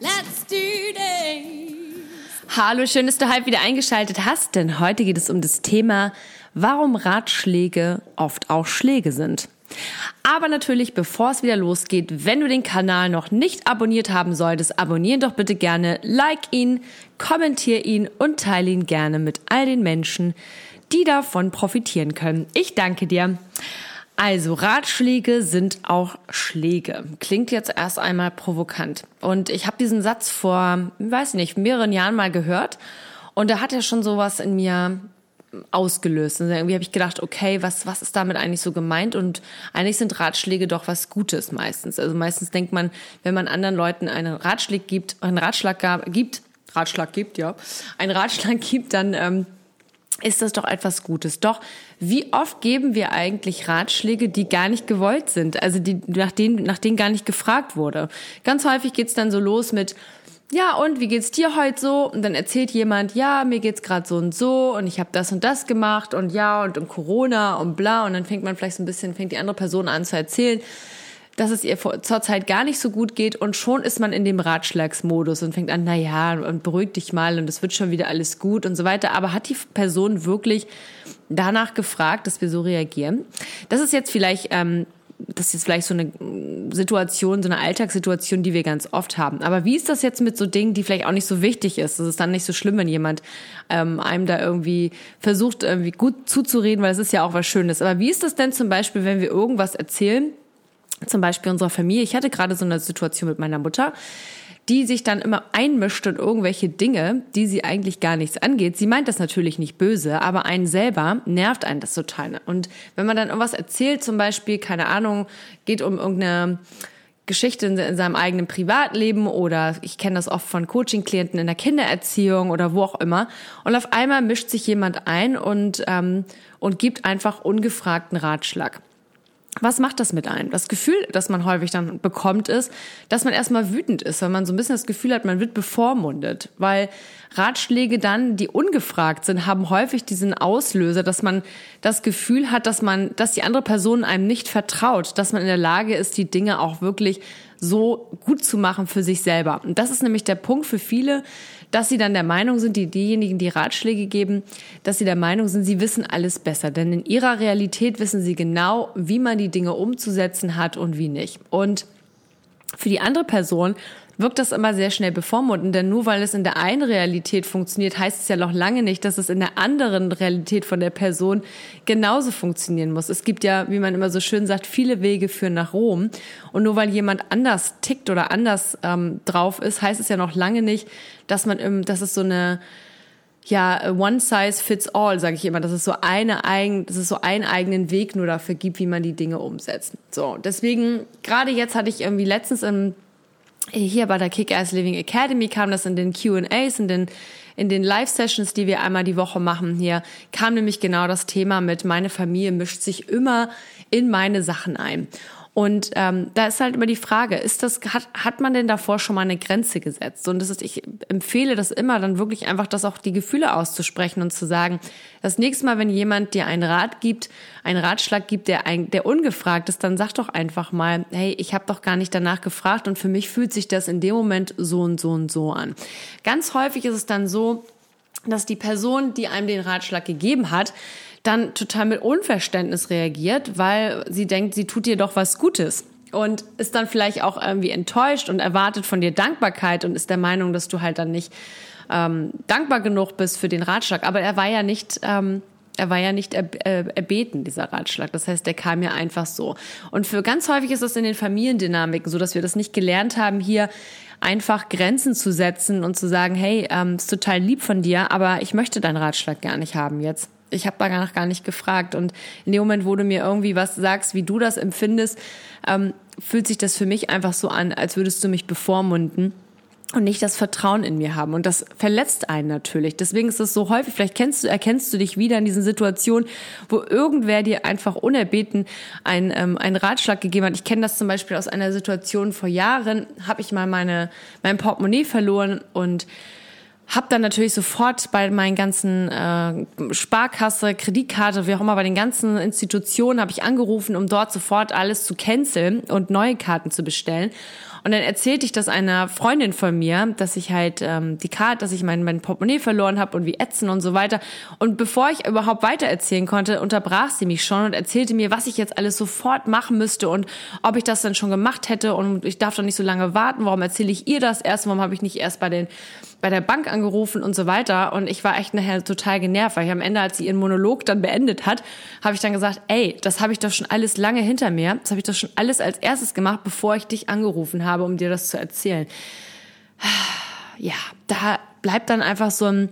let's do this! Hallo, schön, dass du heute wieder eingeschaltet hast, denn heute geht es um das Thema, warum Ratschläge oft auch Schläge sind. Aber natürlich, bevor es wieder losgeht, wenn du den Kanal noch nicht abonniert haben solltest, abonnieren doch bitte gerne, like ihn, kommentier ihn und teile ihn gerne mit all den Menschen, die davon profitieren können. Ich danke dir. Also, Ratschläge sind auch Schläge. Klingt jetzt erst einmal provokant. Und ich habe diesen Satz vor, weiß nicht, mehreren Jahren mal gehört. Und da hat er schon sowas in mir ausgelöst. Und irgendwie habe ich gedacht, okay, was, was ist damit eigentlich so gemeint? Und eigentlich sind Ratschläge doch was Gutes meistens. Also meistens denkt man, wenn man anderen Leuten einen Ratschlag gibt, einen Ratschlag gab, gibt, Ratschlag gibt, ja, einen Ratschlag gibt, dann ähm, ist das doch etwas Gutes. Doch wie oft geben wir eigentlich Ratschläge, die gar nicht gewollt sind, also die nach denen, nach denen gar nicht gefragt wurde? Ganz häufig geht's dann so los mit ja, und wie geht's dir heute so? Und dann erzählt jemand, ja, mir geht's gerade so und so und ich habe das und das gemacht und ja und um Corona und bla und dann fängt man vielleicht so ein bisschen, fängt die andere Person an zu erzählen, dass es ihr zurzeit gar nicht so gut geht und schon ist man in dem Ratschlagsmodus und fängt an, na ja, und beruhig dich mal und es wird schon wieder alles gut und so weiter. Aber hat die Person wirklich danach gefragt, dass wir so reagieren? Das ist jetzt vielleicht ähm, das ist jetzt vielleicht so eine Situation, so eine Alltagssituation, die wir ganz oft haben. Aber wie ist das jetzt mit so Dingen, die vielleicht auch nicht so wichtig ist? Es ist dann nicht so schlimm, wenn jemand ähm, einem da irgendwie versucht, irgendwie gut zuzureden, weil es ist ja auch was Schönes. Aber wie ist das denn zum Beispiel, wenn wir irgendwas erzählen, zum Beispiel unserer Familie? Ich hatte gerade so eine Situation mit meiner Mutter die sich dann immer einmischt in irgendwelche Dinge, die sie eigentlich gar nichts angeht. Sie meint das natürlich nicht böse, aber einen selber nervt einen das total. Und wenn man dann irgendwas erzählt, zum Beispiel, keine Ahnung, geht um irgendeine Geschichte in, seinem eigenen Privatleben oder ich kenne das oft von Coaching-Klienten in der Kindererziehung oder wo auch immer. Und auf einmal mischt sich jemand ein und, ähm, und gibt einfach ungefragten Ratschlag was macht das mit einem? Das Gefühl, das man häufig dann bekommt, ist, dass man erstmal wütend ist, weil man so ein bisschen das Gefühl hat, man wird bevormundet. Weil Ratschläge dann, die ungefragt sind, haben häufig diesen Auslöser, dass man das Gefühl hat, dass man, dass die andere Person einem nicht vertraut, dass man in der Lage ist, die Dinge auch wirklich so gut zu machen für sich selber. Und das ist nämlich der Punkt für viele, dass sie dann der Meinung sind, die diejenigen, die Ratschläge geben, dass sie der Meinung sind, sie wissen alles besser. Denn in ihrer Realität wissen sie genau, wie man die Dinge umzusetzen hat und wie nicht. Und für die andere Person wirkt das immer sehr schnell bevormundend, denn nur weil es in der einen Realität funktioniert, heißt es ja noch lange nicht, dass es in der anderen Realität von der Person genauso funktionieren muss. Es gibt ja, wie man immer so schön sagt, viele Wege führen nach Rom. Und nur weil jemand anders tickt oder anders ähm, drauf ist, heißt es ja noch lange nicht, dass man, im, dass es so eine ja, one size fits all, sage ich immer, dass es so eine eigen, dass es so einen eigenen Weg nur dafür gibt, wie man die Dinge umsetzt. So, deswegen gerade jetzt hatte ich irgendwie letztens im hier bei der Kick-Ass Living Academy kam das in den Q&As, in den, in den Live-Sessions, die wir einmal die Woche machen hier, kam nämlich genau das Thema mit, meine Familie mischt sich immer in meine Sachen ein. Und ähm, da ist halt immer die Frage, ist das, hat, hat man denn davor schon mal eine Grenze gesetzt? Und das ist, ich empfehle das immer, dann wirklich einfach das auch die Gefühle auszusprechen und zu sagen, das nächste Mal, wenn jemand dir einen Rat gibt, einen Ratschlag gibt, der, ein, der ungefragt ist, dann sag doch einfach mal, hey, ich habe doch gar nicht danach gefragt und für mich fühlt sich das in dem Moment so und so und so an. Ganz häufig ist es dann so, dass die Person, die einem den Ratschlag gegeben hat, dann total mit Unverständnis reagiert, weil sie denkt, sie tut dir doch was Gutes und ist dann vielleicht auch irgendwie enttäuscht und erwartet von dir Dankbarkeit und ist der Meinung, dass du halt dann nicht ähm, dankbar genug bist für den Ratschlag. Aber er war ja nicht, ähm, er war ja nicht äh, erbeten, dieser Ratschlag. Das heißt, der kam ja einfach so. Und für ganz häufig ist das in den Familiendynamiken so, dass wir das nicht gelernt haben, hier einfach Grenzen zu setzen und zu sagen, hey, ähm, ist total lieb von dir, aber ich möchte deinen Ratschlag gar nicht haben jetzt ich habe danach gar nicht gefragt. Und in dem Moment, wo du mir irgendwie was sagst, wie du das empfindest, ähm, fühlt sich das für mich einfach so an, als würdest du mich bevormunden. und nicht das Vertrauen in mir haben. Und das verletzt einen natürlich. Deswegen ist es so häufig, vielleicht kennst du, erkennst du dich wieder in diesen Situationen, wo irgendwer dir einfach unerbeten einen, ähm, einen Ratschlag gegeben hat. Ich kenne das zum Beispiel aus einer Situation vor Jahren, habe ich mal meine, mein Portemonnaie verloren und habe dann natürlich sofort bei meinen ganzen äh, Sparkasse, Kreditkarte, wie auch immer, bei den ganzen Institutionen habe ich angerufen, um dort sofort alles zu canceln und neue Karten zu bestellen. Und dann erzählte ich das einer Freundin von mir, dass ich halt ähm, die Karte, dass ich mein, mein Portemonnaie verloren habe und wie ätzen und so weiter. Und bevor ich überhaupt weiter erzählen konnte, unterbrach sie mich schon und erzählte mir, was ich jetzt alles sofort machen müsste und ob ich das dann schon gemacht hätte und ich darf doch nicht so lange warten. Warum erzähle ich ihr das erst? Warum habe ich nicht erst bei den bei der Bank angerufen und so weiter. Und ich war echt nachher total genervt, weil ich am Ende, als sie ihren Monolog dann beendet hat, habe ich dann gesagt, ey, das habe ich doch schon alles lange hinter mir. Das habe ich doch schon alles als erstes gemacht, bevor ich dich angerufen habe, um dir das zu erzählen. Ja, da bleibt dann einfach so ein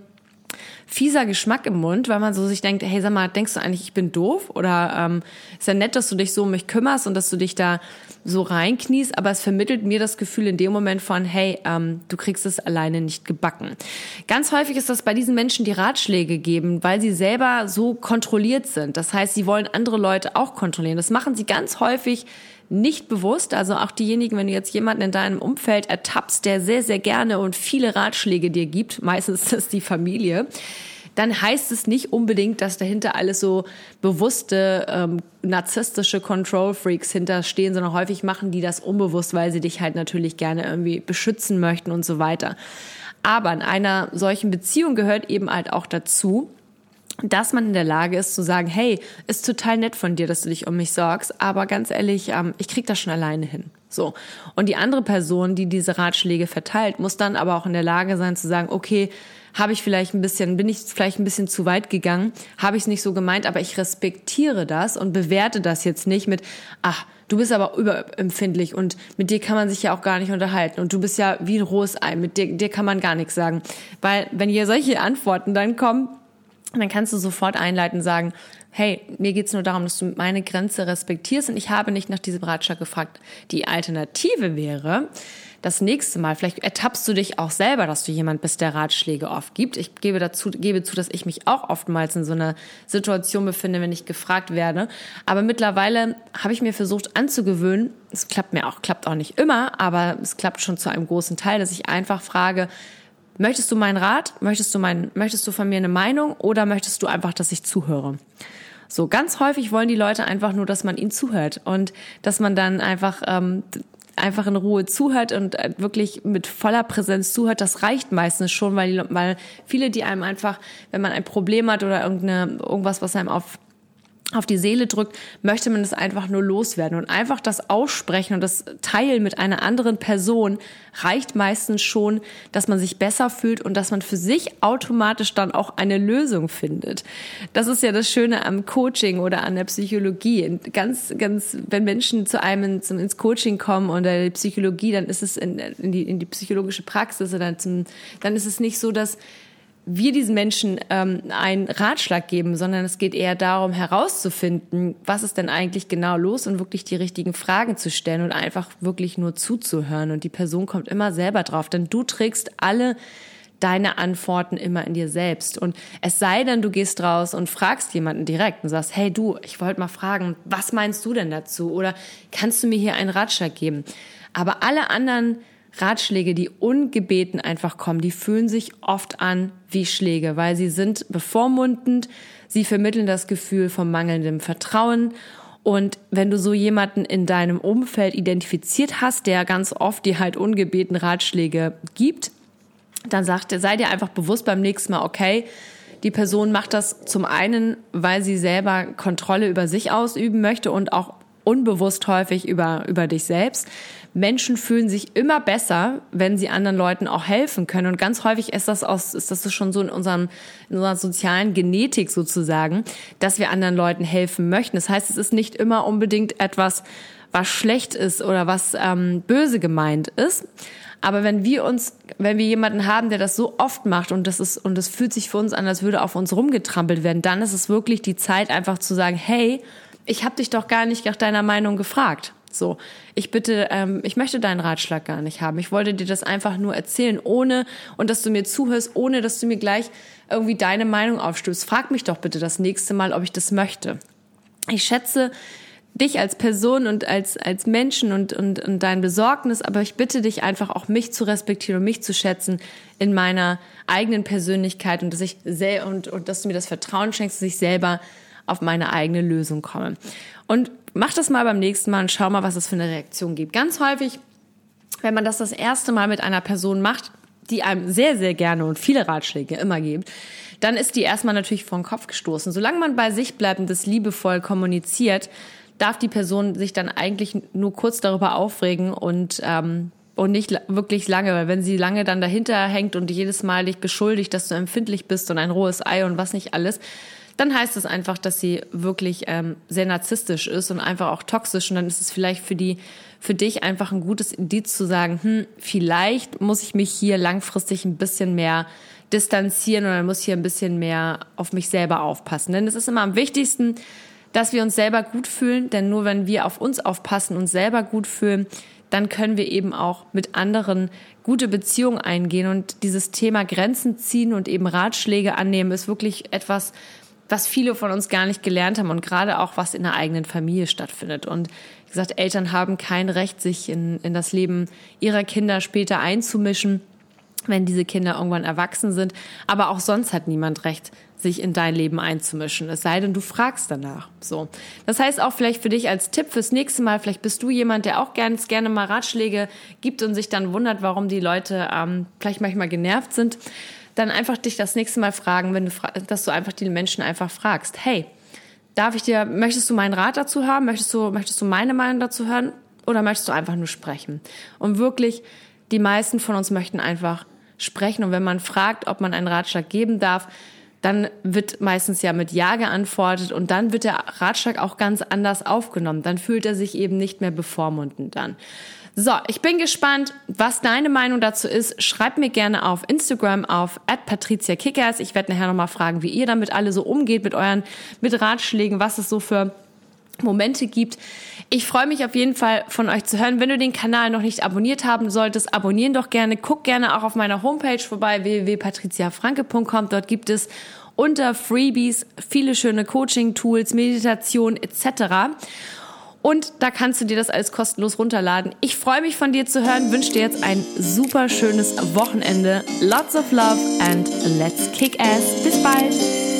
fieser Geschmack im Mund, weil man so sich denkt, hey, sag mal, denkst du eigentlich, ich bin doof? Oder ähm, ist ja nett, dass du dich so um mich kümmerst und dass du dich da so reinkniest, aber es vermittelt mir das Gefühl in dem Moment von, hey, ähm, du kriegst es alleine nicht gebacken. Ganz häufig ist das bei diesen Menschen, die Ratschläge geben, weil sie selber so kontrolliert sind. Das heißt, sie wollen andere Leute auch kontrollieren. Das machen sie ganz häufig nicht bewusst. Also auch diejenigen, wenn du jetzt jemanden in deinem Umfeld ertappst, der sehr, sehr gerne und viele Ratschläge dir gibt, meistens ist das die Familie, dann heißt es nicht unbedingt, dass dahinter alles so bewusste ähm, narzisstische Control Freaks hinterstehen, sondern häufig machen die das unbewusst, weil sie dich halt natürlich gerne irgendwie beschützen möchten und so weiter. Aber in einer solchen Beziehung gehört eben halt auch dazu, dass man in der Lage ist zu sagen, hey, ist total nett von dir, dass du dich um mich sorgst, aber ganz ehrlich, ähm, ich krieg das schon alleine hin. So. Und die andere Person, die diese Ratschläge verteilt, muss dann aber auch in der Lage sein zu sagen, okay, habe ich vielleicht ein bisschen, bin ich vielleicht ein bisschen zu weit gegangen, habe ich es nicht so gemeint, aber ich respektiere das und bewerte das jetzt nicht mit, ach, du bist aber überempfindlich und mit dir kann man sich ja auch gar nicht unterhalten und du bist ja wie ein rohes Ei, mit dir, dir kann man gar nichts sagen. Weil wenn hier solche Antworten dann kommen, dann kannst du sofort einleiten sagen, hey, mir geht's nur darum, dass du meine Grenze respektierst und ich habe nicht nach diesem Ratschlag gefragt. Die Alternative wäre, das nächste Mal, vielleicht ertappst du dich auch selber, dass du jemand bist, der Ratschläge oft gibt. Ich gebe dazu, gebe zu, dass ich mich auch oftmals in so einer Situation befinde, wenn ich gefragt werde. Aber mittlerweile habe ich mir versucht anzugewöhnen, es klappt mir auch, klappt auch nicht immer, aber es klappt schon zu einem großen Teil, dass ich einfach frage, möchtest du meinen Rat? Möchtest du mein, möchtest du von mir eine Meinung oder möchtest du einfach, dass ich zuhöre? So ganz häufig wollen die Leute einfach nur, dass man ihnen zuhört und dass man dann einfach ähm, einfach in Ruhe zuhört und äh, wirklich mit voller Präsenz zuhört, das reicht meistens schon, weil, weil viele, die einem einfach, wenn man ein Problem hat oder irgendeine, irgendwas, was einem auf auf die Seele drückt, möchte man es einfach nur loswerden. Und einfach das Aussprechen und das Teilen mit einer anderen Person reicht meistens schon, dass man sich besser fühlt und dass man für sich automatisch dann auch eine Lösung findet. Das ist ja das Schöne am Coaching oder an der Psychologie. Ganz, ganz, wenn Menschen zu einem ins Coaching kommen oder die Psychologie, dann ist es in, in, die, in die psychologische Praxis oder zum, dann ist es nicht so, dass wir diesen Menschen ähm, einen Ratschlag geben, sondern es geht eher darum herauszufinden, was ist denn eigentlich genau los und wirklich die richtigen Fragen zu stellen und einfach wirklich nur zuzuhören. Und die Person kommt immer selber drauf, denn du trägst alle deine Antworten immer in dir selbst. Und es sei denn, du gehst raus und fragst jemanden direkt und sagst, hey du, ich wollte mal fragen, was meinst du denn dazu? Oder kannst du mir hier einen Ratschlag geben? Aber alle anderen Ratschläge, die ungebeten einfach kommen, die fühlen sich oft an wie Schläge, weil sie sind bevormundend, sie vermitteln das Gefühl von mangelndem Vertrauen. Und wenn du so jemanden in deinem Umfeld identifiziert hast, der ganz oft dir halt ungebeten Ratschläge gibt, dann sagt, sei dir einfach bewusst beim nächsten Mal, okay, die Person macht das zum einen, weil sie selber Kontrolle über sich ausüben möchte und auch unbewusst häufig über, über dich selbst. Menschen fühlen sich immer besser, wenn sie anderen Leuten auch helfen können. Und ganz häufig ist das aus, ist das schon so in unserem, in unserer sozialen Genetik sozusagen, dass wir anderen Leuten helfen möchten. Das heißt, es ist nicht immer unbedingt etwas, was schlecht ist oder was ähm, böse gemeint ist. Aber wenn wir uns, wenn wir jemanden haben, der das so oft macht und das ist, und es fühlt sich für uns an, als würde auf uns rumgetrampelt werden, dann ist es wirklich die Zeit, einfach zu sagen, hey, ich habe dich doch gar nicht nach deiner Meinung gefragt. So, ich bitte, ähm, ich möchte deinen Ratschlag gar nicht haben. Ich wollte dir das einfach nur erzählen, ohne und dass du mir zuhörst, ohne dass du mir gleich irgendwie deine Meinung aufstößt. Frag mich doch bitte das nächste Mal, ob ich das möchte. Ich schätze dich als Person und als, als Menschen und, und, und dein Besorgnis, aber ich bitte dich einfach auch mich zu respektieren und mich zu schätzen in meiner eigenen Persönlichkeit und dass ich sehr und, und dass du mir das Vertrauen schenkst, dass ich selber auf meine eigene Lösung komme. Und mach das mal beim nächsten Mal und schau mal, was es für eine Reaktion gibt. Ganz häufig, wenn man das das erste Mal mit einer Person macht, die einem sehr, sehr gerne und viele Ratschläge immer gibt, dann ist die erstmal natürlich vor den Kopf gestoßen. Solange man bei sich bleibt und das liebevoll kommuniziert, darf die Person sich dann eigentlich nur kurz darüber aufregen und ähm, und nicht wirklich lange, weil wenn sie lange dann dahinter hängt und jedes Mal dich beschuldigt, dass du empfindlich bist und ein rohes Ei und was nicht alles, dann heißt es einfach, dass sie wirklich ähm, sehr narzisstisch ist und einfach auch toxisch und dann ist es vielleicht für die für dich einfach ein gutes Indiz zu sagen, hm, vielleicht muss ich mich hier langfristig ein bisschen mehr distanzieren oder muss hier ein bisschen mehr auf mich selber aufpassen. Denn es ist immer am wichtigsten, dass wir uns selber gut fühlen, denn nur wenn wir auf uns aufpassen und selber gut fühlen, dann können wir eben auch mit anderen gute Beziehungen eingehen. Und dieses Thema Grenzen ziehen und eben Ratschläge annehmen ist wirklich etwas, was viele von uns gar nicht gelernt haben und gerade auch was in der eigenen Familie stattfindet. Und wie gesagt, Eltern haben kein Recht, sich in, in das Leben ihrer Kinder später einzumischen wenn diese Kinder irgendwann erwachsen sind. Aber auch sonst hat niemand Recht, sich in dein Leben einzumischen. Es sei denn, du fragst danach. So. Das heißt auch vielleicht für dich als Tipp fürs nächste Mal, vielleicht bist du jemand, der auch ganz gerne mal Ratschläge gibt und sich dann wundert, warum die Leute ähm, vielleicht manchmal genervt sind. Dann einfach dich das nächste Mal fragen, wenn du, dass du einfach die Menschen einfach fragst. Hey, darf ich dir, möchtest du meinen Rat dazu haben? Möchtest du, möchtest du meine Meinung dazu hören? Oder möchtest du einfach nur sprechen? Und wirklich, die meisten von uns möchten einfach sprechen. Und wenn man fragt, ob man einen Ratschlag geben darf, dann wird meistens ja mit Ja geantwortet und dann wird der Ratschlag auch ganz anders aufgenommen. Dann fühlt er sich eben nicht mehr bevormundend dann. So, ich bin gespannt, was deine Meinung dazu ist. Schreib mir gerne auf Instagram auf @patriziakickers. Ich werde nachher nochmal fragen, wie ihr damit alle so umgeht mit euren mit Ratschlägen, was es so für Momente gibt. Ich freue mich auf jeden Fall von euch zu hören. Wenn du den Kanal noch nicht abonniert haben solltest, abonnieren doch gerne. Guck gerne auch auf meiner Homepage vorbei, www.patriziafranke.com. Dort gibt es unter Freebies viele schöne Coaching-Tools, Meditation etc. Und da kannst du dir das alles kostenlos runterladen. Ich freue mich von dir zu hören, wünsche dir jetzt ein super schönes Wochenende. Lots of love and let's kick ass. Bis bald.